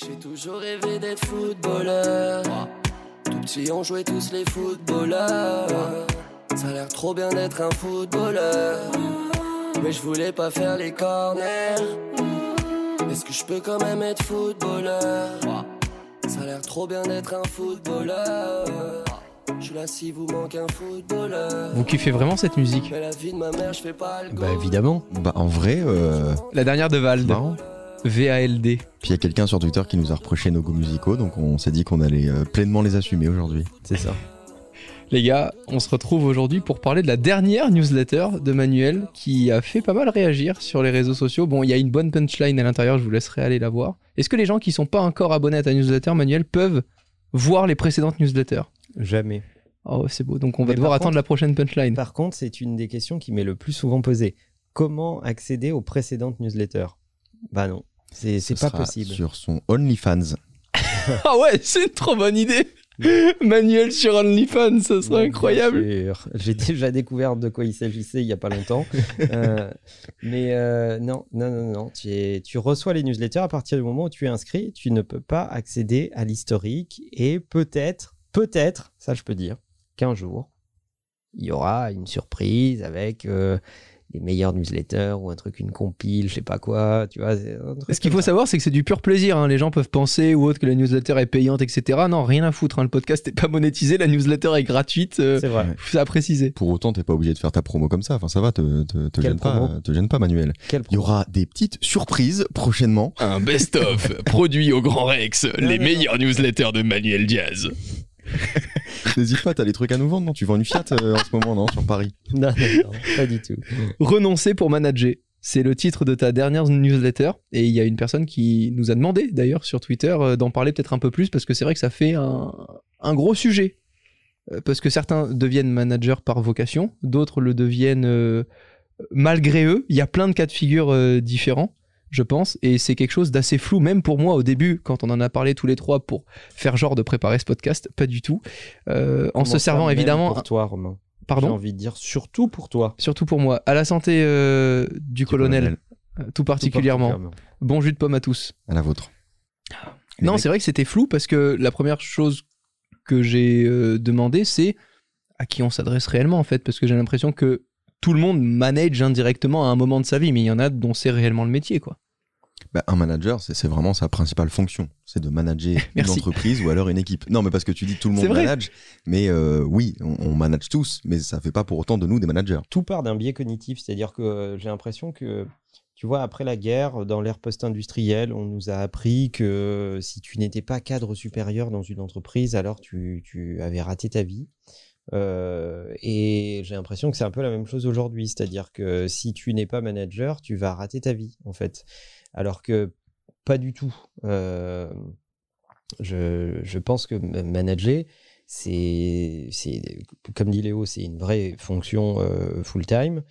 J'ai toujours rêvé d'être footballeur. Tout petit, on jouait tous les footballeurs. Ça a l'air trop bien d'être un footballeur. Mais je voulais pas faire les corners. Est-ce que je peux quand même être footballeur? Ça a l'air trop bien d'être un footballeur. Je suis là si vous manque un footballeur. Vous kiffez vraiment cette musique? Mais la vie de ma mère, je fais pas le Bah évidemment. Bah en vrai, euh, La dernière de Vald. marrant. VALD. Puis il y a quelqu'un sur Twitter qui nous a reproché nos goûts musicaux, donc on s'est dit qu'on allait euh, pleinement les assumer aujourd'hui. C'est ça. Les gars, on se retrouve aujourd'hui pour parler de la dernière newsletter de Manuel qui a fait pas mal réagir sur les réseaux sociaux. Bon, il y a une bonne punchline à l'intérieur, je vous laisserai aller la voir. Est-ce que les gens qui sont pas encore abonnés à ta newsletter, Manuel, peuvent voir les précédentes newsletters? Jamais. Oh, c'est beau. Donc on va Mais devoir par attendre contre- la prochaine punchline. Par contre, c'est une des questions qui m'est le plus souvent posée. Comment accéder aux précédentes newsletters? Bah non, c'est c'est Ce pas possible. Sur son OnlyFans. Ah ouais, c'est une trop bonne idée. Manuel sur OnlyFans, ça serait incroyable. J'ai déjà découvert de quoi il s'agissait il y a pas longtemps. Euh, mais euh, non, non, non, non. Tu, es- tu reçois les newsletters à partir du moment où tu es inscrit. Tu ne peux pas accéder à l'historique. Et peut-être, peut-être, ça je peux dire, qu'un jour, il y aura une surprise avec euh, les meilleurs newsletters ou un truc, une compile, je sais pas quoi. Tu vois, c'est un truc Ce qu'il faut ça. savoir, c'est que c'est du pur plaisir. hein. Les gens peuvent penser ou autre que la newsletter est payante, etc. Non, rien à foutre. hein. Le podcast n'est pas monétisé, la newsletter est gratuite. euh, C'est vrai. Ça à préciser. Pour autant, t'es pas obligé de faire ta promo comme ça. Enfin, ça va, te, te, te gêne pas, te gêne pas, Manuel. Il y aura des petites surprises prochainement. Un best-of produit au Grand Rex, les non, meilleures newsletters de Manuel Diaz. N'hésite pas, t'as des trucs à nous vendre, non? Tu vends une Fiat euh, en ce moment, non? Sur Paris. Non, non, pas du tout. Renoncer pour manager. C'est le titre de ta dernière newsletter. Et il y a une personne qui nous a demandé, d'ailleurs, sur Twitter, euh, d'en parler peut-être un peu plus, parce que c'est vrai que ça fait un, gros sujet. Euh, Parce que certains deviennent managers par vocation, d'autres le deviennent malgré eux. Il y a plein de cas de figure différents, je pense. Et c'est quelque chose d'assez flou, même pour moi au début, quand on en a parlé tous les trois pour faire genre de préparer ce podcast. Pas du tout. Euh, en se servant évidemment. Pour toi, Romain? J'ai Pardon envie de dire surtout pour toi. Surtout pour moi. À la santé euh, du, colonel, euh, tout particulièrement. Tout Bon jus de pomme à tous. À la vôtre. Non, mecs- c'est vrai que c'était flou parce que la première chose que j'ai euh, demandé, c'est à qui on s'adresse réellement en fait, parce que j'ai l'impression que tout le monde manage indirectement à un moment de sa vie, mais il y en a dont c'est réellement le métier, quoi. Bah, un manager, c'est vraiment sa principale fonction. C'est de manager une entreprise ou alors une équipe. Non, mais parce que tu dis tout le monde manage. Mais euh, oui, on, on manage tous, mais ça fait pas pour autant de nous des managers. Tout part d'un biais cognitif, c'est-à-dire que euh, j'ai l'impression que, tu vois, après la guerre, dans l'ère post-industrielle, on nous a appris que si tu n'étais pas cadre supérieur dans une entreprise, alors tu, tu avais raté ta vie. Euh, et j'ai l'impression que c'est un peu la même chose aujourd'hui, c'est-à-dire que si tu n'es pas manager, tu vas rater ta vie, en fait. Alors que pas du tout. Euh, je, je pense que ma- manager, c'est, comme dit Léo, c'est une vraie fonction euh, full-time.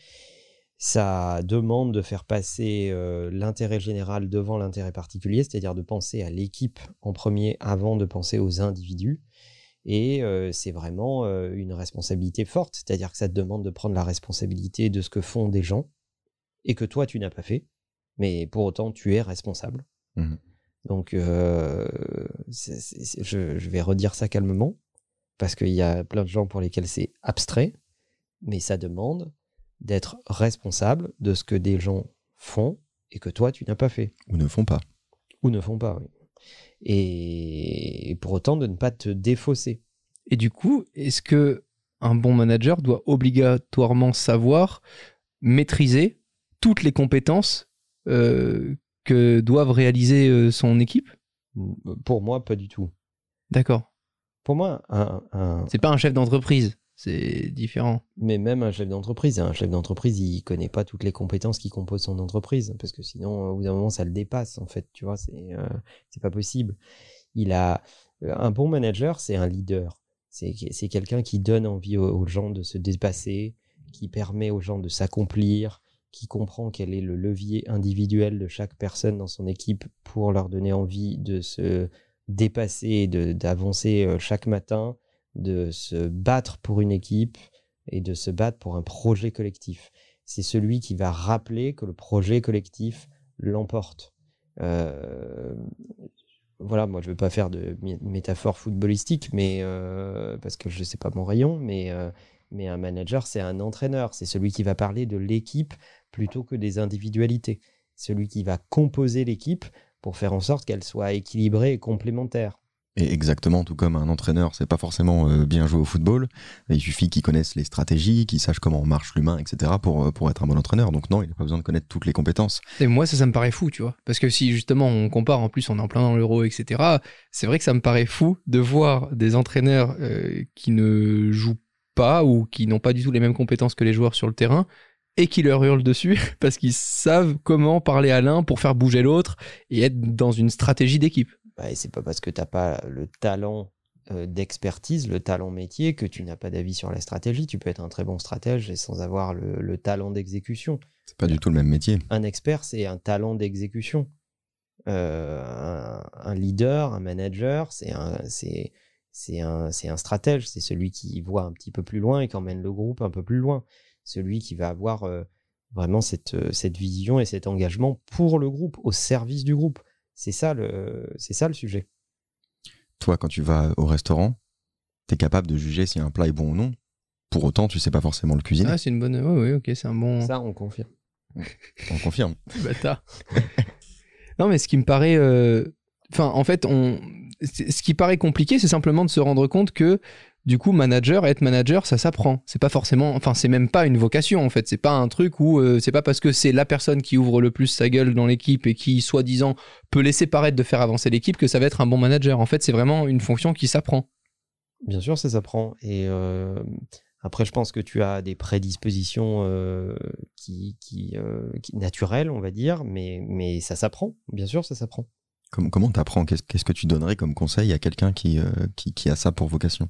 Ça demande de faire passer l'intérêt général devant l'intérêt particulier, c'est-à-dire de penser à l'équipe en premier avant de penser aux individus. Et euh, c'est vraiment euh, une responsabilité forte, c'est-à-dire que ça te demande de prendre la responsabilité de ce que font des gens et que toi, tu n'as pas fait, mais pour autant, tu es responsable. Mhm. Donc, euh, je, je vais redire ça calmement, parce qu'il y a plein de gens pour lesquels c'est abstrait, mais ça demande d'être responsable de ce que des gens font et que toi, tu n'as pas fait Ou ne font pas. ou ne font pas. oui. Et, et pour autant, de ne pas te défausser. Et du coup, est-ce que un bon manager doit obligatoirement savoir maîtriser toutes les compétences euh, que doivent réaliser euh, son équipe? Pour moi, pas du tout. D'accord. Pour moi, un, un- C'est pas un chef d'entreprise, c'est différent. mais même un chef d'entreprise, un chef d'entreprise, il connaît pas toutes les compétences qui composent son entreprise, parce que sinon, au bout d'un moment, ça le dépasse, en fait, tu vois, c'est euh, pas possible. Il a euh, un bon manager, c'est un leader. C'est quelqu'un qui donne envie aux, aux gens de se dépasser, qui permet aux gens de s'accomplir, qui comprend quel est le levier individuel de chaque personne dans son équipe pour leur donner envie de se dépasser, d'avancer euh, chaque matin, de se battre pour une équipe et de se battre pour un projet collectif. C'est celui qui va rappeler que le projet collectif l'emporte. Euh, voilà, moi je veux pas faire de mé- métaphore footballistique, mais euh, parce que je sais pas mon rayon, mais euh, mais un manager c'est un entraîneur, c'est celui qui va parler de l'équipe plutôt que des individualités, celui qui va composer l'équipe pour faire en sorte qu'elle soit équilibrée et complémentaire. Et exactement, tout comme un entraîneur, c'est pas forcément euh, bien jouer au football. Il suffit qu'il connaisse les stratégies, qu'il sache comment marche l'humain, etc. Pour, euh, pour être un bon entraîneur. Donc non, il n'a pas besoin de connaître toutes les compétences. Et moi, ça, me paraît fou, tu vois. Parce que si justement on compare, en plus on est en plein dans l'euro, etc., c'est vrai que ça me paraît fou de voir des entraîneurs euh, qui ne jouent pas ou qui n'ont pas du tout les mêmes compétences que les joueurs sur le terrain et qui leur hurlent dessus parce qu'ils savent comment parler à l'un pour faire bouger l'autre et être dans une stratégie d'équipe. Bah, et c'est pas parce que tu n'as pas le talent euh, d'expertise, le talent métier, que tu n'as pas d'avis sur la stratégie. Tu peux être un très bon stratège et sans avoir le, le talent d'exécution. C'est pas du tout le même métier. Un expert, c'est un talent d'exécution. Euh, un, un leader, un manager, c'est un, c'est, c'est un, c'est un stratège. C'est celui qui voit un petit peu plus loin et qui emmène le groupe un peu plus loin. Celui qui va avoir euh, vraiment cette, cette vision et cet engagement pour le groupe, au service du groupe. C'est ça le, c'est ça le sujet. Toi, quand tu vas au restaurant, tu es capable de juger si un plat est bon ou non. Pour autant, tu sais pas forcément le cuisiner. Ah, c'est une bonne. Oui, oui, ok, c'est un bon. Ça, on confirme. On confirme. bâtard. non, mais ce qui me paraît. euh, Enfin, en fait, on... ce qui paraît compliqué, c'est simplement de se rendre compte que, du coup, manager, être manager, ça s'apprend. C'est pas forcément. Enfin, c'est même pas une vocation, en fait. C'est pas un truc où. euh, c'est pas parce que c'est la personne qui ouvre le plus sa gueule dans l'équipe et qui, soi-disant, peut laisser paraître de faire avancer l'équipe que ça va être un bon manager. En fait, c'est vraiment une fonction qui s'apprend. Bien sûr, ça s'apprend. Et euh, après, je pense que tu as des prédispositions euh, qui, qui, euh, qui- naturelles, on va dire, mais, mais ça s'apprend. Bien sûr, ça s'apprend. Comment t'apprends? Qu'est-ce qu'est-ce que tu donnerais comme conseil à quelqu'un qui, euh, qui, qui a ça pour vocation?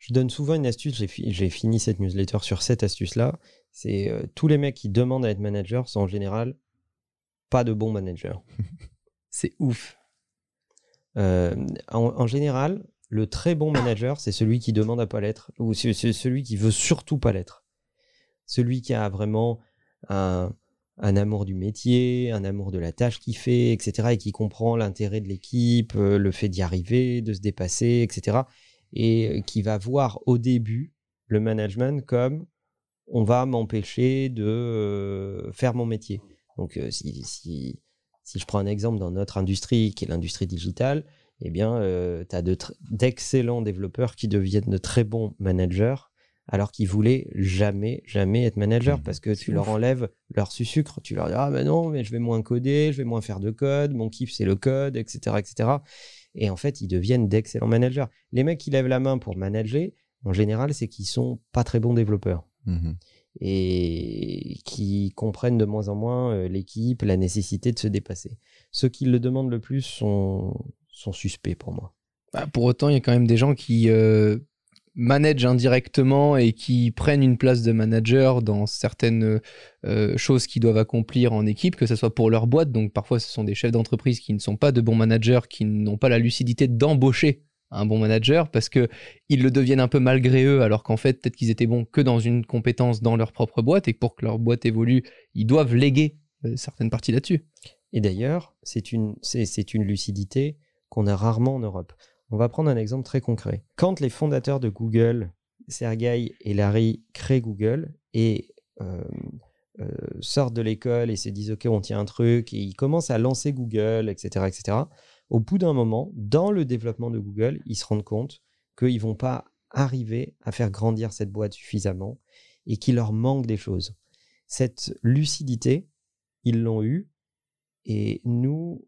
je donne souvent une astuce, j'ai fi- j'ai fini cette newsletter sur cette astuce-là, c'est euh, tous les mecs qui demandent à être manager sont en général pas de bons managers. C'est ouf. Euh, en, en général, le très bon manager, c'est celui qui demande à pas l'être, ou c'est c'est celui qui veut surtout pas l'être. Celui qui a vraiment un, un amour du métier, un amour de la tâche qu'il fait, etc., et qui comprend l'intérêt de l'équipe, euh, le fait d'y arriver, de se dépasser, etc., et euh, qui va voir au début le management comme on va m'empêcher de euh, faire mon métier. Donc, euh, si, si, si je prends un exemple dans notre industrie, qui est l'industrie digitale, eh bien, tu as d'excellents développeurs qui deviennent de très bons managers, alors qu'ils voulaient jamais, jamais être manager, Mmh, parce que tu leur enlèves leur sucre. Tu leur dis, ah ben non, mais je vais moins coder, je vais moins faire de code, mon kiff c'est le code, etc., etc. Et en fait, ils deviennent d'excellents managers. Les mecs qui lèvent la main pour manager, en général, c'est qu'ils sont pas très bons développeurs Mhm. et qui comprennent de moins en moins euh, l'équipe, la nécessité de se dépasser. Ceux qui le demandent le plus sont, sont suspects pour moi. Bah, pour autant, il y a quand même des gens qui euh, managent indirectement et qui prennent une place de manager dans certaines euh, choses qu'ils doivent accomplir en équipe, que ce soit pour leur boîte. Donc parfois, ce sont des chefs d'entreprise qui ne sont pas de bons managers, qui n'ont pas la lucidité d'embaucher un bon manager parce que ils le deviennent un peu malgré eux, alors qu'en fait, peut-être qu'ils étaient bons que dans une compétence dans leur propre boîte et pour que leur boîte évolue, ils doivent léguer euh, certaines parties là-dessus. Et d'ailleurs, c'est une, c'est une lucidité qu'on a rarement en Europe. On va prendre un exemple très concret. Quand les fondateurs de Google, Sergey et Larry, créent Google et euh, euh, sortent de l'école et se disent ok on tient un truc et ils commencent à lancer Google etc etc au bout d'un moment dans le développement de Google ils se rendent compte qu'ils vont pas arriver à faire grandir cette boîte suffisamment et qu'il leur manque des choses cette lucidité ils l'ont eu et nous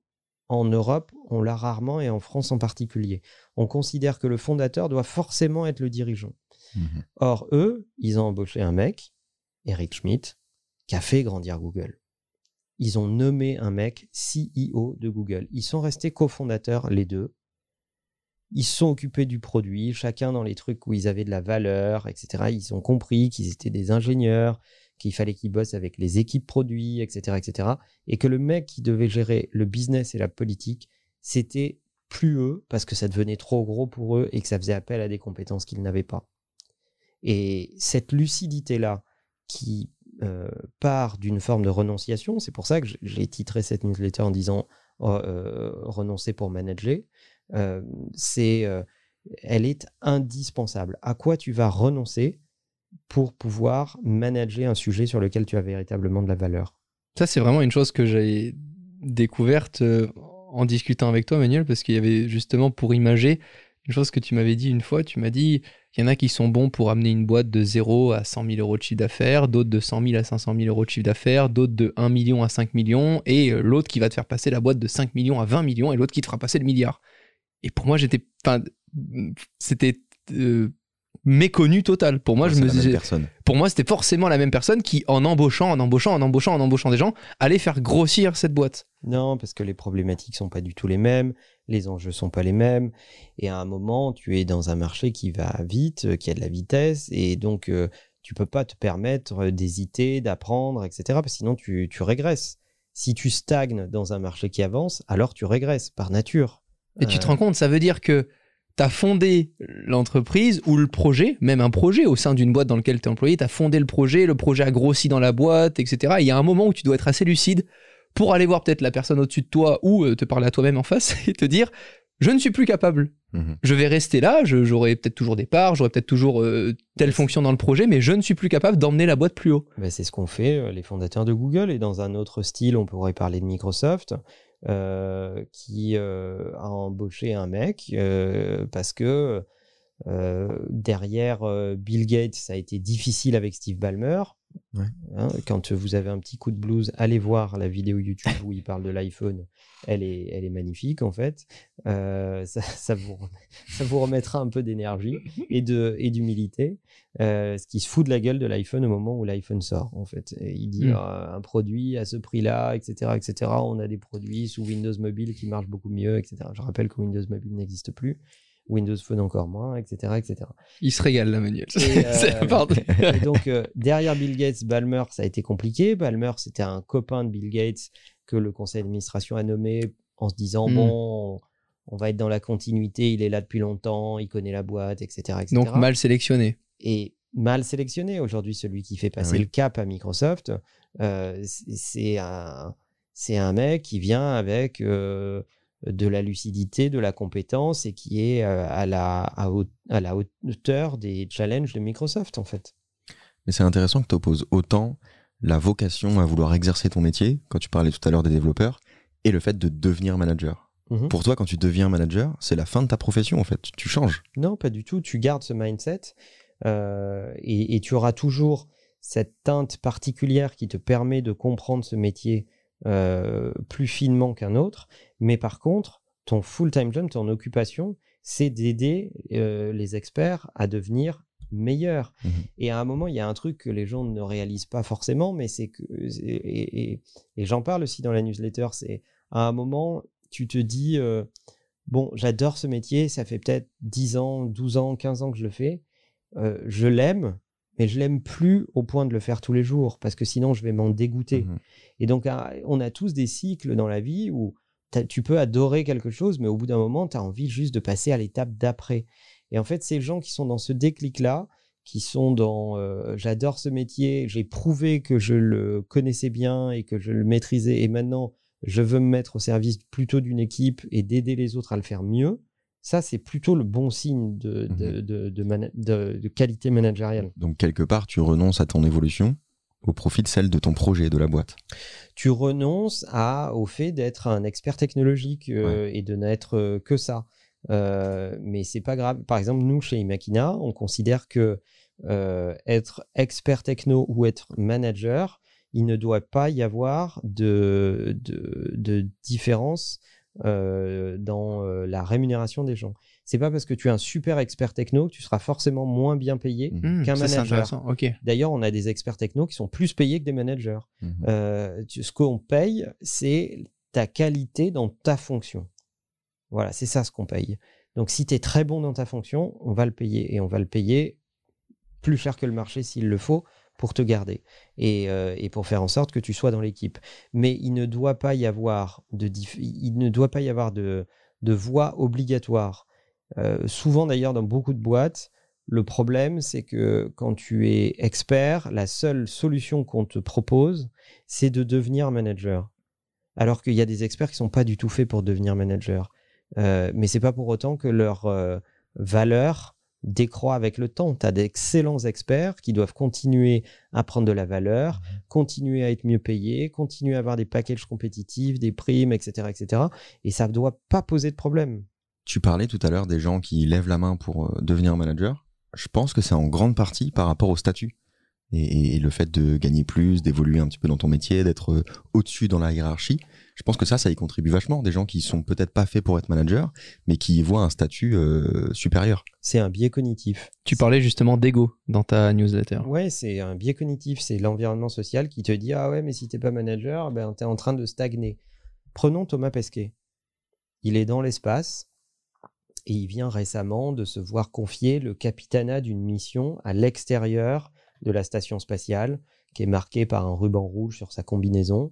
en Europe on l'a rarement et en France en particulier on considère que le fondateur doit forcément être le dirigeant Mhm. Or, eux, ils ont embauché un mec, Eric Schmidt, qui a fait grandir Google. Ils ont nommé un mec CEO de Google. Ils sont restés cofondateurs, les deux. Ils se sont occupés du produit, chacun dans les trucs où ils avaient de la valeur, etc. Ils ont compris qu'ils étaient des ingénieurs, qu'il fallait qu'ils bossent avec les équipes produits, etc., etc. Et que le mec qui devait gérer le business et la politique, c'était plus eux parce que ça devenait trop gros pour eux et que ça faisait appel à des compétences qu'ils n'avaient pas. Et cette lucidité-là, qui euh, part d'une forme de renonciation, c'est pour ça que j'ai titré cette newsletter en disant oh, euh, renoncer pour manager, euh, c'est, elle est indispensable. À quoi tu vas renoncer pour pouvoir manager un sujet sur lequel tu as véritablement de la valeur Ça, c'est vraiment une chose que j'ai découverte euh, en discutant avec toi, Manuel, parce qu'il y avait justement pour imager une chose que tu m'avais dit une fois. Tu m'as dit il y en a qui sont bons pour amener une boîte de 0 à 100 000 euros de chiffre d'affaires, d'autres de 100 000 à 500 000 euros de chiffre d'affaires, d'autres de 1 million à 5 millions, et euh, l'autre qui va te faire passer la boîte de 5 millions à 20 millions, et l'autre qui te fera passer le milliard. Et pour moi, j'étais. Enfin, c'était. euh, méconnu total. Pour moi, je me disais, pour moi, c'était forcément la même personne qui, en embauchant, en embauchant, en embauchant, en embauchant des gens, allait faire grossir cette boîte. Non, parce que les problématiques sont pas du tout les mêmes, les enjeux sont pas les mêmes, et à un moment, tu es dans un marché qui va vite, euh, qui a de la vitesse, et donc euh, tu peux pas te permettre euh, d'hésiter, d'apprendre, etc. Parce que sinon tu, tu régresses. Si tu stagnes dans un marché qui avance, alors tu régresses par nature. Et tu te Euh, rends compte, ça veut dire que tu as fondé l'entreprise ou le projet, même un projet au sein d'une boîte dans laquelle tu es employé, tu as fondé le projet, le projet a grossi dans la boîte, etc. Et il y a un moment où tu dois être assez lucide pour aller voir peut-être la personne au-dessus de toi ou euh, te parler à toi-même en face et te dire je ne suis plus capable. Mhm. Je vais rester là, j'aurai peut-être toujours des parts, j'aurai peut-être toujours euh, telle fonction dans le projet, mais je ne suis plus capable d'emmener la boîte plus haut. Ben, c'est ce qu'ont fait euh, les fondateurs de Google. Et dans un autre style, on pourrait parler de Microsoft, qui euh, a embauché un mec euh, parce que euh, derrière euh, Bill Gates, ça a été difficile avec Steve Ballmer. Ouais. Hein, quand vous avez un petit coup de blues, allez voir la vidéo YouTube où il parle de l'iPhone. Elle est, elle est magnifique en fait. Euh, ça, ça, vous, ça vous remettra un peu d'énergie et de et d'humilité. Euh, ce qui se fout de la gueule de l'iPhone au moment où l'iPhone sort en fait. Et il dit Mm. euh, un produit à ce prix-là, etc., etc. On a des produits sous Windows Mobile qui marchent beaucoup mieux, etc. Je rappelle que Windows Mobile n'existe plus. Windows Phone encore moins, etc., etc. Il se régale là, Manuel. Et, euh. Et donc, euh, derrière Bill Gates, Balmer, ça a été compliqué. Balmer, c'était un copain de Bill Gates que le conseil d'administration a nommé en se disant Mm. bon, on va être dans la continuité, il est là depuis longtemps, il connaît la boîte, etc. etc. Donc mal sélectionné. Et mal sélectionné aujourd'hui, celui qui fait passer oui. le cap à Microsoft, euh, c'est un, un mec qui vient avec de la lucidité, de la compétence et qui est euh, à, la, à, la hauteur des challenges de Microsoft en fait. Mais c'est intéressant que tu opposes autant la vocation à vouloir exercer ton métier, quand tu parlais tout à l'heure des développeurs, et le fait de devenir manager. Mhm. Pour toi, quand tu deviens manager, c'est la fin de ta profession en fait. Tu changes. Non, pas du tout. Tu gardes ce mindset euh, et, et tu auras toujours cette teinte particulière qui te permet de comprendre ce métier euh, plus finement qu'un autre. Mais par contre, ton full-time job, ton occupation, c'est d'aider euh, les experts à devenir meilleurs. Mhm. Et à un moment, il y a un truc que les gens ne réalisent pas forcément, mais c'est que, et, et- et j'en parle aussi dans la newsletter, c'est à un moment, tu te dis, euh, bon, j'adore ce métier, ça fait peut-être 10 ans, 12 ans, 15 ans que je le fais, euh, je l'aime, mais je l'aime plus au point de le faire tous les jours, parce que sinon je vais m'en dégoûter. Mhm. Et donc, ah, on a tous des cycles dans la vie où tu peux adorer quelque chose, mais au bout d'un moment, tu as envie juste de passer à l'étape d'après. Et en fait, ces gens qui sont dans ce déclic-là, qui sont dans euh, j'adore ce métier, j'ai prouvé que je le connaissais bien et que je le maîtrisais, et maintenant je veux me mettre au service plutôt d'une équipe et d'aider les autres à le faire mieux. Ça, c'est plutôt le bon signe de, de, de, de mana- de- de qualité managériale. Donc quelque part, tu renonces à ton évolution au profit de celle de ton projet, de la boîte. Tu renonces à, au fait d'être un expert technologique euh, et de n'être euh, que ça. Euh, mais c'est pas grave. Par exemple, nous, chez Imakina, on considère que euh, être expert techno ou être manager, il ne doit pas y avoir de, de, de différence euh, dans euh, la rémunération des gens. C'est pas parce que tu es un super expert techno que tu seras forcément moins bien payé Hmm, qu'un manager. intéressant. Ok. D'ailleurs, on a des experts techno qui sont plus payés que des managers. Mhm. Euh, tu- ce qu'on paye, c'est ta qualité dans ta fonction. Voilà, c'est ça ce qu'on paye. Donc, si tu es très bon dans ta fonction, on va le payer. Et on va le payer plus cher que le marché s'il le faut pour te garder et, euh, et pour faire en sorte que tu sois dans l'équipe. Mais il ne doit pas y avoir de, il ne doit pas y avoir de, de voie obligatoire. Euh, souvent d'ailleurs dans beaucoup de boîtes, le problème c'est que quand tu es expert, la seule solution qu'on te propose, c'est de devenir manager. Alors qu'il y a des experts qui sont pas du tout faits pour devenir manager. Euh, mais c'est pas pour autant que leur valeur décroît avec le temps. Tu as d'excellents experts qui doivent continuer à prendre de la valeur, continuer à être mieux payés, continuer à avoir des packages compétitifs, des primes, etc., etc. Et ça ne doit pas poser de problème. Tu parlais tout à l'heure des gens qui lèvent la main pour euh, devenir manager. Je pense que c'est en grande partie par rapport au statut. Et, et le fait de gagner plus, d'évoluer un petit peu dans ton métier, d'être euh, au-dessus dans la hiérarchie. Je pense que ça, ça y contribue vachement. Des gens qui sont peut-être pas faits pour être manager, mais qui y voient un statut euh, supérieur. C'est un biais cognitif. Tu parlais justement d'ego dans ta newsletter. Ouais, c'est un biais cognitif, c'est l'environnement social qui te dit ah ouais, mais si t'es pas manager, ben t'es en train de stagner. Prenons Thomas Pesquet. Il est dans l'espace et il vient récemment de se voir confier le capitanat d'une mission à l'extérieur de la station spatiale, qui est marquée par un ruban rouge sur sa combinaison.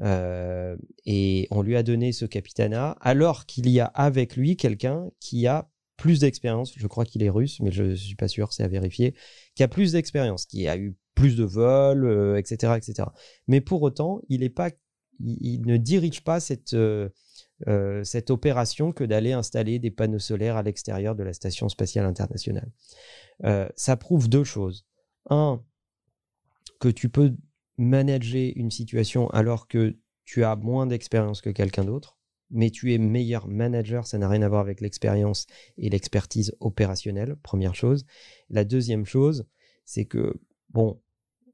Euh, et on lui a donné ce capitanat alors qu'il y a avec lui quelqu'un qui a plus d'expérience. Je crois qu'il est russe, mais je ne suis pas sûr, c'est à vérifier. Qui a plus d'expérience, qui a eu plus de vols, euh, etc., etc. Mais pour autant, il est pas, il, ne dirige pas cette euh, cette opération que d'aller installer des panneaux solaires à l'extérieur de la station spatiale internationale. Ça prouve deux choses. Un, que tu peux manager une situation alors que tu as moins d'expérience que quelqu'un d'autre, mais tu es meilleur manager, ça n'a rien à voir avec l'expérience et l'expertise opérationnelle, première chose. La deuxième chose, c'est que, bon,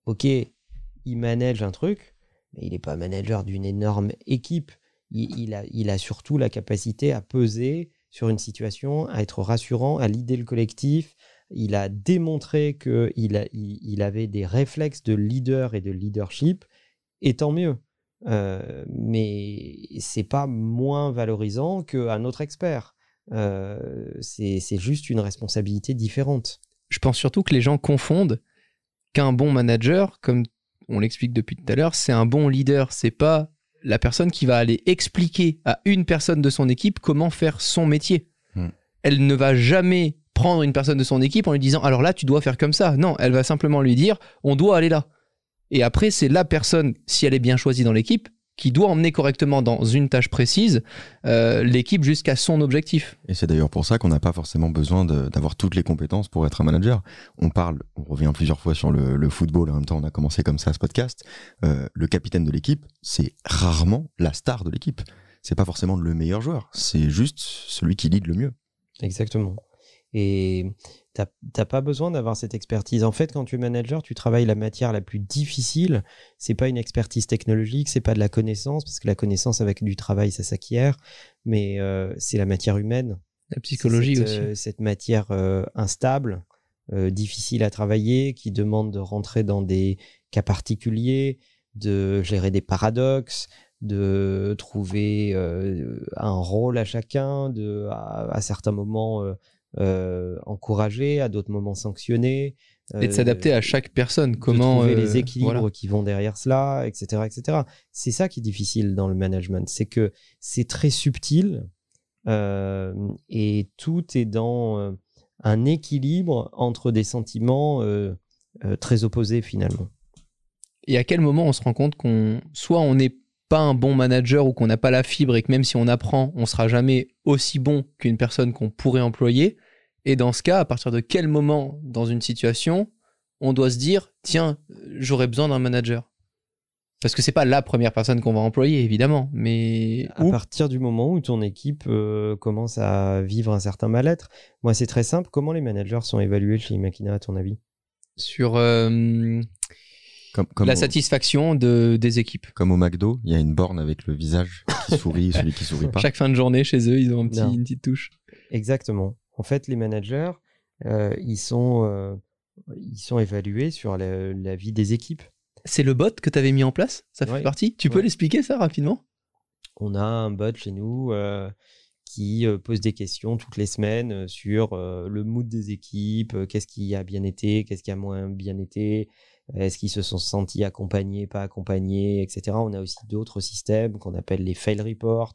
ok, il manage un truc, mais il n'est pas manager d'une énorme équipe. Il, a surtout la capacité à peser sur une situation, à être rassurant, à l'idée le collectif. Il a démontré qu'il a, il, il avait des réflexes de leader et de leadership, et tant mieux. Euh, mais c'est pas moins valorisant qu'un autre expert. Euh, c'est c'est juste une responsabilité différente. Je pense surtout que les gens confondent qu'un bon manager, comme on l'explique depuis tout à l'heure, c'est un bon leader. C'est pas la personne qui va aller expliquer à une personne de son équipe comment faire son métier. Hmm. Elle ne va jamais prendre une personne de son équipe en lui disant alors là tu dois faire comme ça. Non, elle va simplement lui dire on doit aller là. Et après c'est la personne, si elle est bien choisie dans l'équipe, qui doit emmener correctement dans une tâche précise euh, l'équipe jusqu'à son objectif. Et c'est d'ailleurs pour ça qu'on n'a pas forcément besoin d'avoir toutes les compétences pour être un manager. On parle, on revient plusieurs fois sur le, le football, en même temps on a commencé comme ça ce podcast. Euh, le capitaine de l'équipe, c'est rarement la star de l'équipe. C'est pas forcément le meilleur joueur, c'est juste celui qui lead le mieux. Exactement. Et t'as t'as pas besoin d'avoir cette expertise. En fait, quand tu es manager, tu travailles la matière la plus difficile. C'est pas une expertise technologique, c'est pas de la connaissance, parce que la connaissance avec du travail, ça s'acquiert, mais euh, c'est la matière humaine. La psychologie cette, aussi. euh, cette matière euh, instable, difficile à travailler, qui demande de rentrer dans des cas particuliers, de gérer des paradoxes, de trouver euh, un rôle à chacun, de à, à certains moments euh, euh, encourager, à d'autres moments sanctionner. et de s'adapter à chaque personne. de Comment trouver euh, les équilibres voilà. qui vont derrière cela, etc., etc. C'est ça qui est difficile dans le management, c'est que c'est très subtil euh, et tout est dans euh, un équilibre entre des sentiments euh, euh, très opposés finalement. Et à quel moment on se rend compte qu'on soit on n'est pas un bon manager ou qu'on n'a pas la fibre et que même si on apprend, on sera jamais aussi bon qu'une personne qu'on pourrait employer. Et dans ce cas, à partir de quel moment dans une situation on doit se dire tiens, j'aurais besoin d'un manager? Parce que c'est pas la première personne qu'on va employer, évidemment, mais À partir du moment où ton équipe euh, commence à vivre un certain mal-être, moi c'est très simple. Comment les managers sont évalués chez Imakina à ton avis? Sur euh, Comme, comme, la au, satisfaction de, des équipes. comme au McDo, il y a une borne avec le visage qui sourit, celui qui sourit pas. Chaque fin de journée, chez eux, ils ont un petit, Non. une petite touche. Exactement. En fait, les managers, euh, ils sont euh, ils sont évalués sur la, la vie des équipes. C'est le bot que tu avais mis en place? Ça fait Ouais. partie? Tu peux Ouais. l'expliquer ça rapidement? On a un bot chez nous euh, qui pose des questions toutes les semaines sur le mood des équipes, qu'est-ce qui a bien été, qu'est-ce qui a moins bien été, est-ce qu'ils se sont sentis accompagnés, pas accompagnés, etc. On a aussi d'autres systèmes qu'on appelle les fail reports,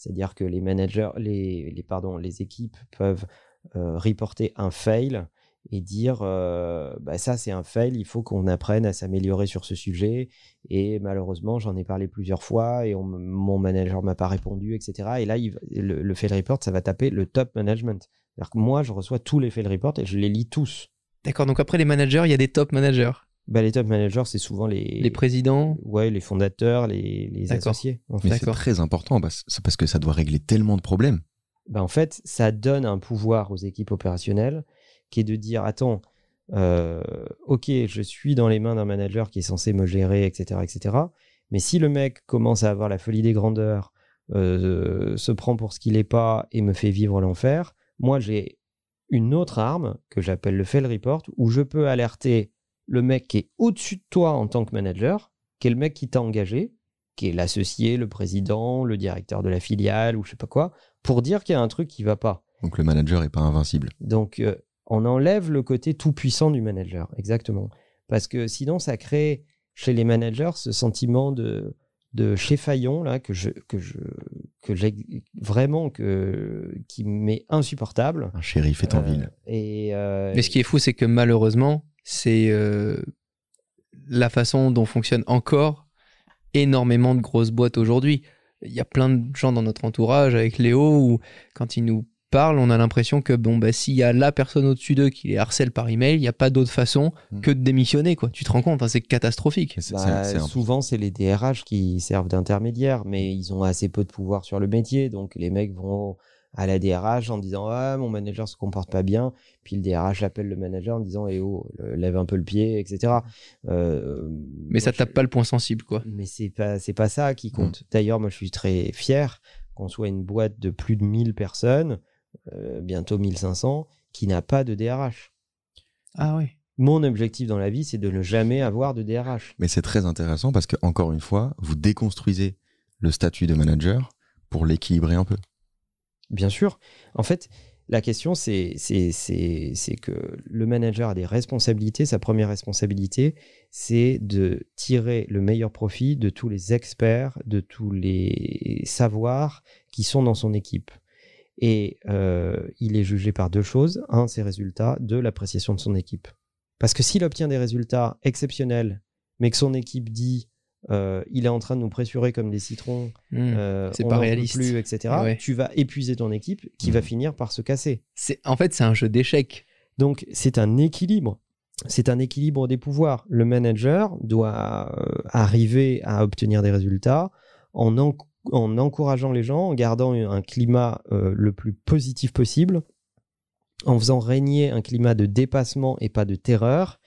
c'est-à-dire que les managers, les, équipes peuvent euh, reporter un fail et dire euh, bah ça c'est un fail, il faut qu'on apprenne à s'améliorer sur ce sujet. Et malheureusement j'en ai parlé plusieurs fois et mon manager m'a pas répondu etc et là le, fail report ça va taper le top management. Moi je reçois tous les fail reports et je les lis tous. D'accord, donc après les managers, il y a des top managers. Bah, les top managers c'est souvent les Les présidents. ouais les fondateurs les, associés en fait. Mais c'est très important parce que ça doit régler tellement de problèmes. Bah, en fait, ça donne un pouvoir aux équipes opérationnelles qui est de dire attends, euh, ok, je suis dans les mains d'un manager qui est censé me gérer, etc., etc. Mais si le mec commence à avoir la folie des grandeurs, euh, se prend pour ce qu'il n'est pas et me fait vivre l'enfer, moi j'ai une autre arme que j'appelle le fail report où je peux alerter le mec qui est au-dessus de toi en tant que manager, qui est le mec qui t'a engagé, qui est l'associé, le président, le directeur de la filiale ou je sais pas quoi, pour dire qu'il y a un truc qui va pas. Donc le manager est pas invincible. Donc, euh, on enlève le côté tout puissant du manager, exactement. Parce que sinon, ça crée chez les managers ce sentiment de, de chef-faillon là que je que je que j'ai vraiment que qui m'est insupportable. Un shérif est en Euh, ville. Et euh, Mais ce qui est fou, c'est que malheureusement, c'est euh, la façon dont fonctionnent encore énormément de grosses boîtes aujourd'hui. Il y a plein de gens dans notre entourage avec Léo où quand ils nous parlent, on a l'impression que bon bah s'il y a la personne au-dessus d'eux qui les harcèle par email, il n'y a pas d'autre façon Mm. que de démissionner quoi. Tu te rends compte, hein, c'est catastrophique. C'est- bah, c'est- c'est un- souvent, c'est les DRH qui servent d'intermédiaires, mais ils ont assez peu de pouvoir sur le métier. Donc, les mecs vont à la DRH en disant Ah, mon manager se comporte pas bien. Puis le DRH appelle le manager en disant Eh oh, lève un peu le pied, etc. Euh, Mais moi, ça je- tape pas le point sensible quoi. Mais c'est pas, c'est pas ça qui compte. D'ailleurs, moi, je suis très fier qu'on soit une boîte de plus de 1000 personnes, euh, bientôt 1500, qui n'a pas de DRH. Ah oui. Mon objectif dans la vie, c'est de ne jamais avoir de DRH. Mais c'est très intéressant parce que, encore une fois, vous déconstruisez le statut de manager pour l'équilibrer un peu. Bien sûr. En fait, la question, c'est, que le manager a des responsabilités. Sa première responsabilité, c'est de tirer le meilleur profit de tous les experts, de tous les savoirs qui sont dans son équipe. Et euh, il est jugé par deux choses. Un, ses résultats. Deux, l'appréciation de son équipe. Parce que s'il obtient des résultats exceptionnels, mais que son équipe dit euh, il est en train de nous pressurer comme des citrons, Mm. euh, C'est pas réaliste. plus, etc. Ouais. Tu vas épuiser ton équipe qui va Mhm. finir par se casser. C'est en fait c'est un jeu d'échecs. Donc c'est un équilibre. C'est un équilibre des pouvoirs. Le manager doit euh, arriver à obtenir des résultats en, en- en encourageant les gens, en gardant un climat le plus positif possible, en faisant régner un climat de dépassement et pas de terreur.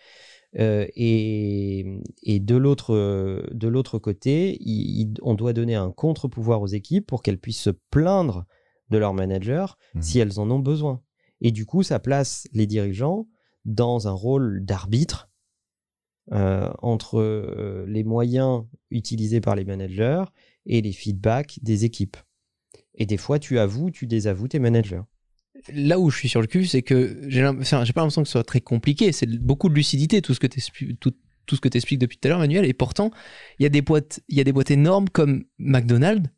Euh, et, et de l'autre euh, côté, il- il- on doit donner un contre-pouvoir aux équipes pour qu'elles puissent se plaindre de leur manager Mhm. si elles en ont besoin. Et du coup, ça place les dirigeants dans un rôle d'arbitre euh, entre euh, les moyens utilisés par les managers et les feedbacks des équipes. Et des fois, tu avoues, tu désavoues tes managers. Là où je suis sur le cul, c'est que j'ai enfin, pas l'impression que ce soit très compliqué. C'est beaucoup de lucidité, tout ce que tu tout, tout ce que t'expliques depuis tout à l'heure, Manuel. Et pourtant, il y a des boîtes, il y a des boîtes énormes comme McDonald's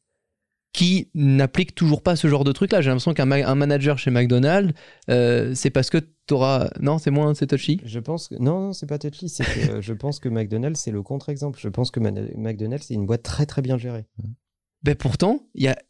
qui n'appliquent toujours pas ce genre de truc-là. J'ai l'impression qu'un ma- un manager chez McDonald's, euh, c'est parce que t'auras. Non, c'est moins, c'est touchy? Je pense que non, non, c'est pas touchy. Que je pense que McDonald's c'est le contre-exemple. Je pense que McDonald's c'est une boîte très très bien gérée. Ben pourtant,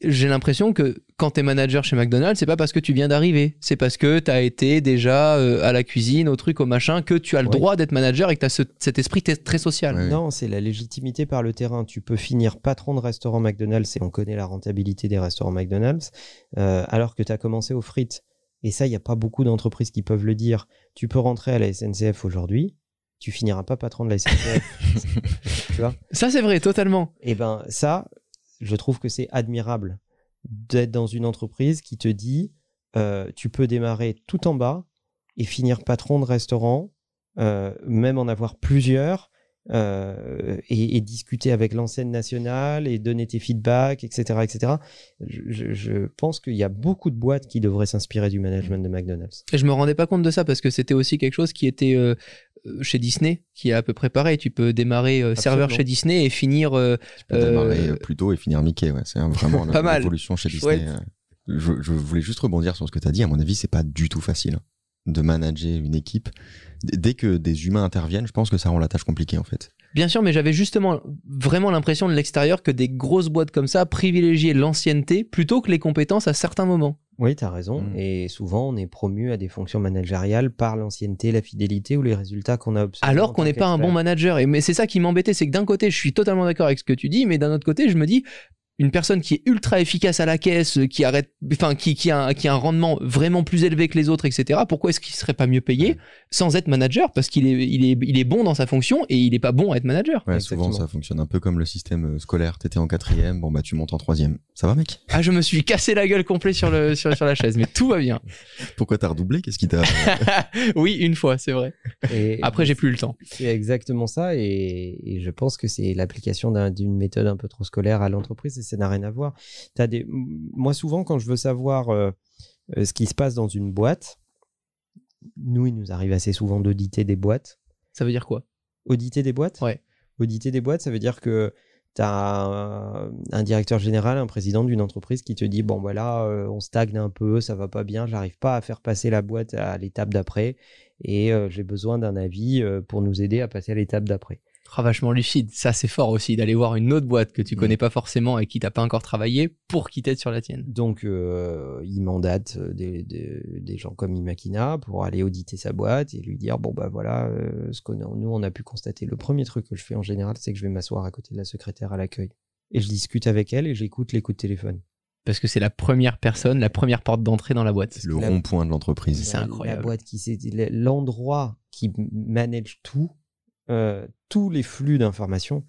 j'ai l'impression que quand tu es manager chez McDonald's, c'est pas parce que tu viens d'arriver. C'est parce que tu as été déjà euh, à la cuisine, au truc, au machin, que tu as le Ouais. droit d'être manager et que tu as cet esprit très social. Ouais. Non, c'est la légitimité par le terrain. Tu peux finir patron de restaurant McDonald's et on connaît la rentabilité des restaurants McDonald's, euh, alors que tu as commencé aux frites. Et ça, il n'y a pas beaucoup d'entreprises qui peuvent le dire. Tu peux rentrer à la SNCF aujourd'hui, tu finiras pas patron de la SNCF. tu vois? Ça, c'est vrai, totalement. Et ben ça, je trouve que c'est admirable d'être dans une entreprise qui te dit euh, tu peux démarrer tout en bas et finir patron de restaurant, euh, même en avoir plusieurs, euh, et, discuter avec l'enseigne nationale et donner tes feedbacks, etc. etc. Je, je- pense qu'il y a beaucoup de boîtes qui devraient s'inspirer du management de McDonald's. Et je me rendais pas compte de ça parce que c'était aussi quelque chose qui était chez Disney, qui est à peu près pareil. Tu peux démarrer euh, serveur chez Disney et finir. euh, Tu peux Euh, démarrer euh, plus tôt et finir Mickey, ouais. C'est vraiment l'évolution chez. Disney. euh. Je, je voulais juste rebondir sur ce que tu as dit. À mon avis, c'est pas du tout facile de manager une équipe. Dès que des humains interviennent, je pense que ça rend la tâche compliquée en fait. Bien sûr, mais j'avais justement vraiment l'impression de l'extérieur que des grosses boîtes comme ça privilégiaient l'ancienneté plutôt que les compétences à certains moments. Oui, tu as raison. Mm. Et souvent, on est promu à des fonctions managériales par l'ancienneté, la fidélité ou les résultats qu'on a obtenus. Alors qu'on n'est pas un bon manager. Et mais c'est ça qui m'embêtait, c'est que d'un côté, je suis totalement d'accord avec ce que tu dis, mais d'un autre côté, je me dis, une personne qui est ultra efficace à la caisse, qui arrête, enfin, qui, qui, a, un- qui a un rendement vraiment plus élevé que les autres, etc. Pourquoi est-ce qu'il serait pas mieux payé sans être manager? Parce qu'il est, il est, il est bon dans sa fonction et il est pas bon à être manager. Ouais, souvent ça fonctionne un peu comme le système euh, scolaire. T'étais en quatrième, bon bah tu montes en troisième. Ça va mec? Ah, je me suis cassé la gueule complet sur, le, sur, sur la chaise, mais tout va bien. Pourquoi t'as redoublé? Qu'est-ce qui t'a oui, une fois, c'est vrai. Et Après, j'ai plus le temps. C'est exactement ça. Et, et je pense que c'est l'application d'un- d'une méthode un peu trop scolaire à l'entreprise ça n'a rien à voir. Des... Moi, souvent, quand je veux savoir euh, euh, ce qui se passe dans une boîte, nous, il nous arrive assez souvent d'auditer des boîtes. Ça veut dire quoi? Auditer des boîtes? Ouais. Auditer des boîtes, ça veut dire que tu as un, directeur général, un président d'une entreprise qui te dit Bon, voilà, euh, on stagne un peu, ça va pas bien, j'arrive pas à faire passer la boîte à l'étape d'après et j'ai besoin d'un avis pour nous aider à passer à l'étape d'après. Ah, vachement lucide. Ça, c'est fort aussi d'aller voir une autre boîte que tu Mm. connais pas forcément et qui t'as pas encore travaillé pour qui t'aide sur la tienne. Donc, euh, il mandate euh, des, des- des gens comme Imakina pour aller auditer sa boîte et lui dire bon bah voilà, euh, ce qu'on a- nous on a pu constater. Le premier truc que je fais en général, c'est que je vais m'asseoir à côté de la secrétaire à l'accueil et je discute avec elle et j'écoute les coups de téléphone. Parce que c'est la première personne, la première porte d'entrée dans la boîte. C'est le rond-point de l'entreprise. C'est incroyable. La boîte qui c'est l'endroit qui manage tout, euh, tous les flux d'informations,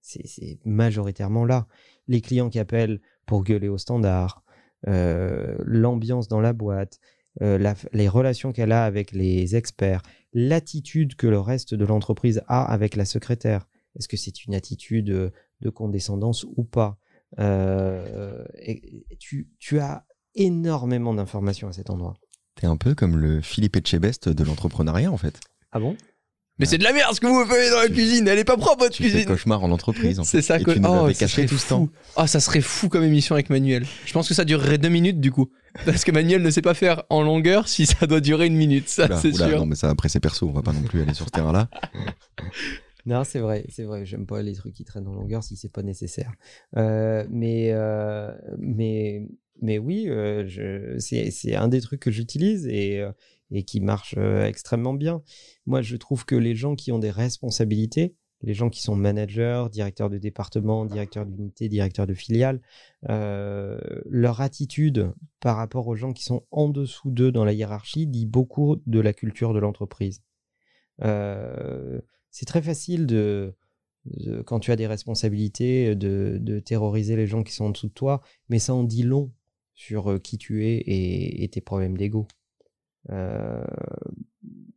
c'est c'est majoritairement là. Les clients qui appellent pour gueuler au standard, euh, l'ambiance dans la boîte, euh, la- les relations qu'elle a avec les experts, l'attitude que le reste de l'entreprise a avec la secrétaire. Est-ce que c'est une attitude de condescendance ou pas? Et- et tu, tu as énormément d'informations à cet endroit. T'es un peu comme le Philippe Etchebest de l'entrepreneuriat en fait. Ah bon? Mais c'est de la merde ce que vous faites dans la cuisine. Elle est pas propre votre Tu cuisine. cauchemar en entreprise. En fait. C'est ça que oh, ça caché serait tout ce temps. Ah, ça serait fou comme émission avec Manuel. Je pense que ça durerait deux minutes du coup, parce que Manuel ne sait pas faire en longueur si ça doit durer une minute. Ça, c'est sûr. non mais ça après c'est perso, on va pas non plus aller sur ce terrain-là. Non, c'est vrai, c'est vrai. J'aime pas les trucs qui traînent en longueur si c'est pas nécessaire. Euh, mais, euh, mais, mais oui, euh, c'est c'est un des trucs que j'utilise et, euh, et qui marche euh, extrêmement bien. Moi, je trouve que les gens qui ont des responsabilités, les gens qui sont managers, directeurs de département, directeurs d'unité, directeurs de filiale, euh, leur attitude par rapport aux gens qui sont en dessous d'eux dans la hiérarchie dit beaucoup de la culture de l'entreprise. Euh, c'est très facile de, quand tu as des responsabilités, de, de terroriser les gens qui sont en dessous de toi, mais ça en dit long sur euh, qui tu es et, et tes problèmes d'ego. Euh,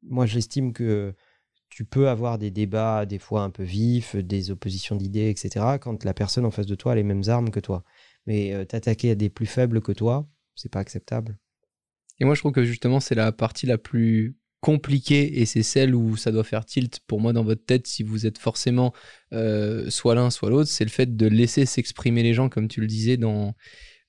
moi, j'estime que tu peux avoir des débats des fois un peu vifs, des oppositions d'idées, etc., quand la personne en face de toi a les mêmes armes que toi. Mais euh, t'attaquer à des plus faibles que toi, c'est pas acceptable. Et moi, je trouve que justement, c'est la partie la plus compliquée et c'est celle où ça doit faire tilt pour moi dans votre tête si vous êtes forcément euh, soit l'un, soit l'autre. C'est le fait de laisser s'exprimer les gens, comme tu le disais dans,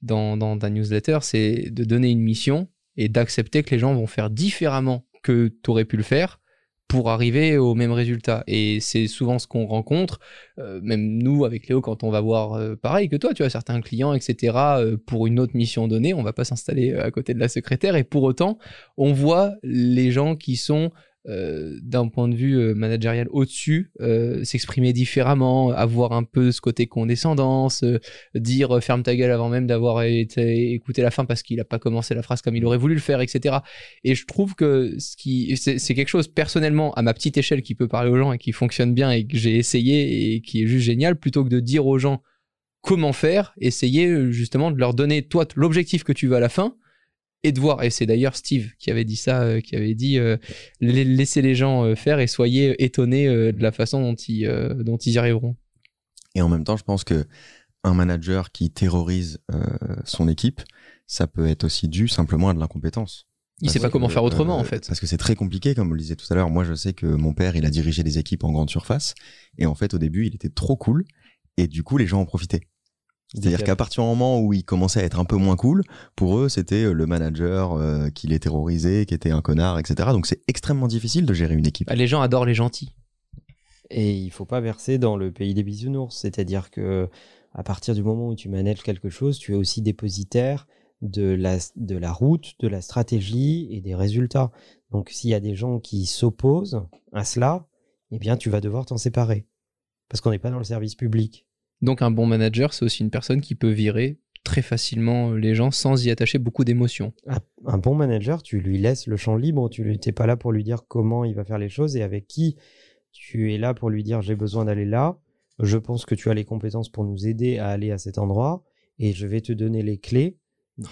dans, dans ta newsletter. C'est de donner une mission et d'accepter que les gens vont faire différemment que tu aurais pu le faire pour arriver au même résultat. Et c'est souvent ce qu'on rencontre, euh, même nous avec Léo, quand on va voir euh, pareil que toi, tu as certains clients, etc., euh, pour une autre mission donnée, on va pas s'installer à côté de la secrétaire. Et pour autant, on voit les gens qui sont euh, d'un point de vue euh, managérial au-dessus, euh, s'exprimer différemment, avoir un peu ce côté condescendance, dire ferme ta gueule avant même d'avoir été écouté la fin parce qu'il a pas commencé la phrase comme il aurait voulu le faire, etc. Et je trouve que ce qui c'est quelque chose personnellement à ma petite échelle qui peut parler aux gens et qui fonctionne bien et que j'ai essayé et qui est juste génial plutôt que de dire aux gens comment faire, essayer justement de leur donner toi l'objectif que tu veux à la fin et de voir, et c'est d'ailleurs Steve qui avait dit ça, euh, qui avait dit euh, la- laissez les gens euh, faire et soyez étonnés euh, de la façon dont ils, dont ils y arriveront. Et en même temps, je pense que un manager qui terrorise son équipe, ça peut être aussi dû simplement à de l'incompétence. Il Parce sait pas comment faire autrement en fait. Parce que c'est très compliqué, comme vous le disiez tout à l'heure. Moi, je sais que mon père, il a dirigé des équipes en grande surface. Et en fait, au début, il était trop cool. Et du coup, les gens en profitaient. C'est-à-dire qu'à partir du moment où il commençait à être un peu moins cool, pour eux, c'était euh, le manager euh, qui les terrorisait, qui était un connard, etc. Donc c'est extrêmement difficile de gérer une équipe. Bah, les gens adorent les gentils. Et il faut pas verser dans le pays des bisounours. C'est-à-dire que à partir du moment où tu manages quelque chose, tu es aussi dépositaire de la, de la route, de la stratégie et des résultats. Donc s'il y a des gens qui s'opposent à cela, eh bien tu vas devoir t'en séparer. Parce qu'on n'est pas dans le service public. Donc un bon manager, c'est aussi une personne qui peut virer très facilement les gens sans y attacher beaucoup d'émotions. Un- bon manager, tu lui laisses le champ libre, tu n'es pas là pour lui dire comment il va faire les choses et avec qui. Tu es là pour lui dire j'ai besoin d'aller là, je pense que tu as les compétences pour nous aider à aller à cet endroit et je vais te donner les clés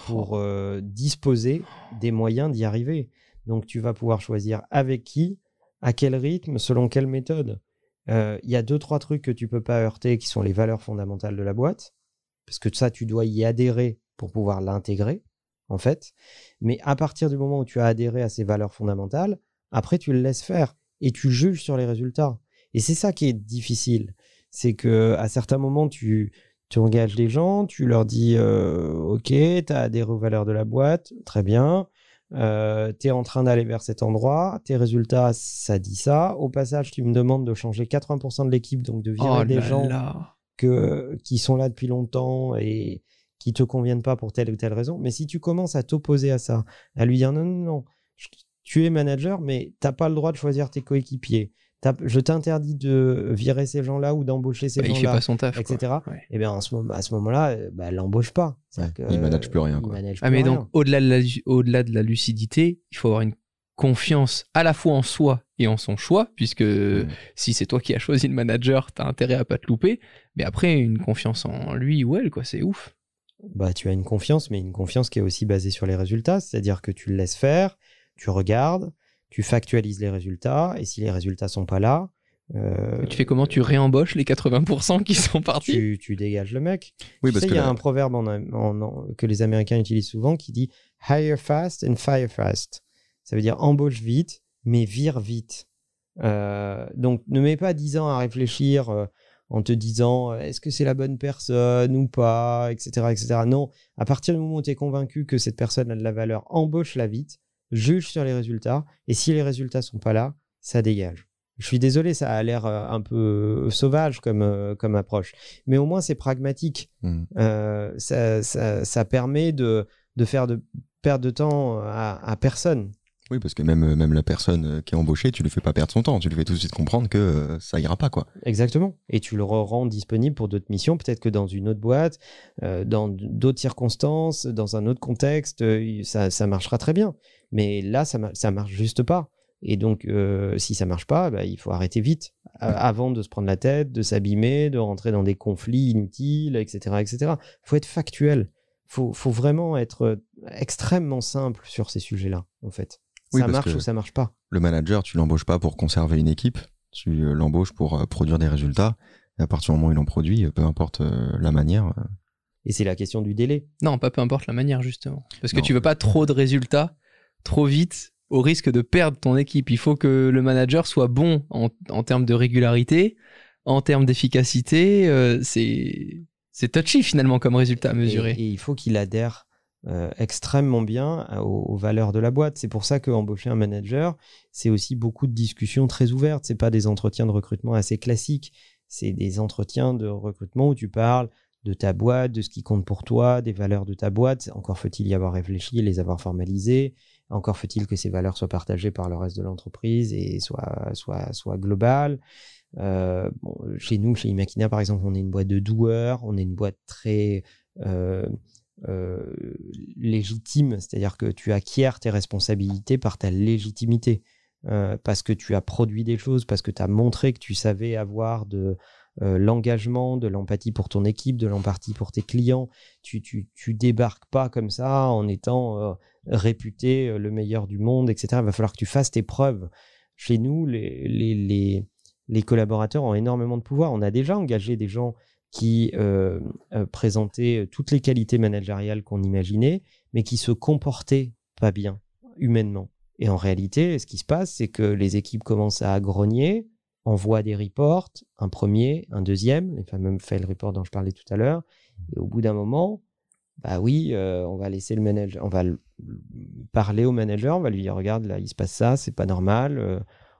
pour euh, disposer des moyens d'y arriver. Donc tu vas pouvoir choisir avec qui, à quel rythme, selon quelle méthode. Euh, Il y a deux, trois trucs que tu peux pas heurter qui sont les valeurs fondamentales de la boîte, parce que ça, tu dois y adhérer pour pouvoir l'intégrer, en fait. Mais à partir du moment où tu as adhéré à ces valeurs fondamentales, après, tu le laisses faire et tu juges sur les résultats. Et c'est ça qui est difficile. C'est que à certains moments, tu, tu engages les gens, tu leur dis euh, Ok, tu as adhéré aux valeurs de la boîte, très bien. Euh, tu es en train d'aller vers cet endroit, tes résultats, ça dit ça. Au passage, tu me demandes de changer 80% de l'équipe, donc de virer Oh des là gens là. que, qui sont là depuis longtemps et qui te conviennent pas pour telle ou telle raison. Mais si tu commences à t'opposer à ça, à lui dire non, non, non, tu es manager, mais t'as pas le droit de choisir tes coéquipiers. Je t'interdis de virer ces gens-là ou d'embaucher ces Bah, il fait gens-là, pas son taf. quoi. etc. Ouais. Et bien, en ce moment, à ce moment-là, euh, bah, elle l'embauche pas. Ouais, il que, manage plus rien, il quoi. manage Ah plus mais rien. donc au-delà de, la, au-delà de la lucidité, il faut avoir une confiance à la fois en soi et en son choix, puisque Mm. si c'est toi qui as choisi le manager, t'as intérêt à pas te louper. Mais après, une confiance en lui ou elle, quoi, c'est ouf. bah, tu as une confiance, mais une confiance qui est aussi basée sur les résultats, c'est-à-dire que tu le laisses faire, tu regardes, tu factualises les résultats, et si les résultats sont pas là, euh, tu fais comment? Tu réembauches les 80% qui sont partis? tu, tu dégages le mec. Oui, tu parce sais, que il y a un proverbe en, en- en- que les Américains utilisent souvent qui dit hire fast and fire fast. Ça veut dire embauche vite, mais vire vite. Euh, donc ne mets pas 10 ans à réfléchir euh, en te disant euh, est-ce que c'est la bonne personne ou pas, etc. etc. Non, à partir du moment où tu es convaincu que cette personne a de la valeur, embauche-la vite, juge sur les résultats, et si les résultats sont pas là, ça dégage. Je suis désolé, ça a l'air euh, un peu sauvage comme, euh, comme approche, mais au moins c'est pragmatique. Mm. Euh, ça, ça, ça permet de, de faire de perdre de temps à, à personne. Oui, parce que même, même la personne euh, qui est embauchée, tu lui fais pas perdre son temps. Tu lui fais tout de suite comprendre que euh, ça ira pas, quoi. Exactement. Et tu le rends disponible pour d'autres missions, peut-être que dans une autre boîte, euh, dans d'autres circonstances, dans un autre contexte, euh, ça, ça marchera très bien. Mais là, ça, ça marche juste pas. Et donc, euh, si ça marche pas, bah, il faut arrêter vite, avant de se prendre la tête, de s'abîmer, de rentrer dans des conflits inutiles, etc., etc. Faut être factuel. Faut, faut vraiment être euh, extrêmement simple sur ces sujets-là, en fait. Oui, ça parce marche que- ou ça marche pas? Le manager, tu l'embauches pas pour conserver une équipe. Tu euh, l'embauches pour euh, produire des résultats. Et à partir du moment où il en produit, euh, peu importe la manière. Et c'est la question du délai. Non, pas peu importe la manière, justement. Parce que Non. tu veux pas trop de résultats, trop vite, au risque de perdre ton équipe. Il faut que le manager soit bon en, en termes de régularité, en termes d'efficacité. euh, c'est touchy finalement comme résultat à Et, mesurer. et il faut qu'il adhère euh, extrêmement bien aux, aux, valeurs de la boîte. C'est pour ça qu'embaucher un manager, c'est aussi beaucoup de discussions très ouvertes. C'est pas des entretiens de recrutement assez classiques. C'est des entretiens de recrutement où tu parles de ta boîte, de ce qui compte pour toi, des valeurs de ta boîte. Encore faut-il y avoir réfléchi les avoir formalisées. Encore faut-il que ces valeurs soient partagées par le reste de l'entreprise et soient, soient, soient globales. Euh, chez nous, chez Imakina, par exemple, on est une boîte de doueurs, on est une boîte très euh, euh, légitime, c'est-à-dire que tu acquiers tes responsabilités par ta légitimité, euh, parce que tu as produit des choses, parce que tu as montré que tu savais avoir de euh, l'engagement, de l'empathie pour ton équipe, de l'empathie pour tes clients. Tu, tu, débarques pas comme ça en étant euh, réputé le meilleur du monde, etc. Il va falloir que tu fasses tes preuves. Chez nous, les, les, les, les collaborateurs ont énormément de pouvoir. On a déjà engagé des gens qui euh, euh, présentaient toutes les qualités managériales qu'on imaginait, mais qui se comportaient pas bien humainement. Et en réalité, ce qui se passe, c'est que les équipes commencent à grogner, envoient des reports, un premier, un deuxième, les fameux fail reports dont je parlais tout à l'heure. Et au bout d'un moment, bah oui, euh, on va laisser le manager, on va parler au manager, on va lui dire regarde là, il se passe ça, c'est pas normal. Euh,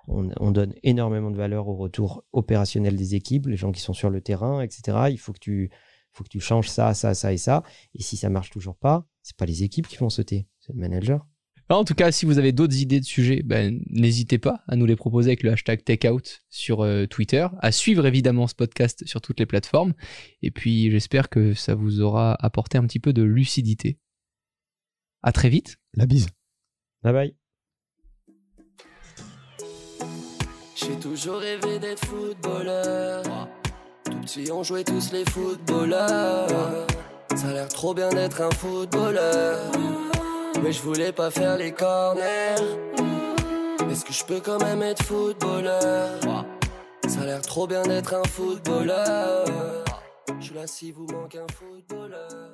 on, on, donne énormément de valeur au retour opérationnel des équipes, les gens qui sont sur le terrain, etc. Il faut que tu, faut que tu changes ça, ça, ça et ça. Et si ça marche toujours pas, c'est pas les équipes qui vont sauter, c'est le manager. En tout cas, si vous avez d'autres idées de sujets, ben, n'hésitez pas à nous les proposer avec le hashtag TakeOut sur euh, Twitter, à suivre évidemment ce podcast sur toutes les plateformes. Et puis, j'espère que ça vous aura apporté un petit peu de lucidité. À très vite. La bise. Bye bye. J'ai toujours rêvé d'être footballeur. Tout petit, on jouait tous les footballeurs. Ça a l'air trop bien d'être un footballeur. Mais je voulais pas faire les corners. Est-ce que je peux quand même être footballeur? Ça a l'air trop bien d'être un footballeur. Je suis là si vous manque un footballeur.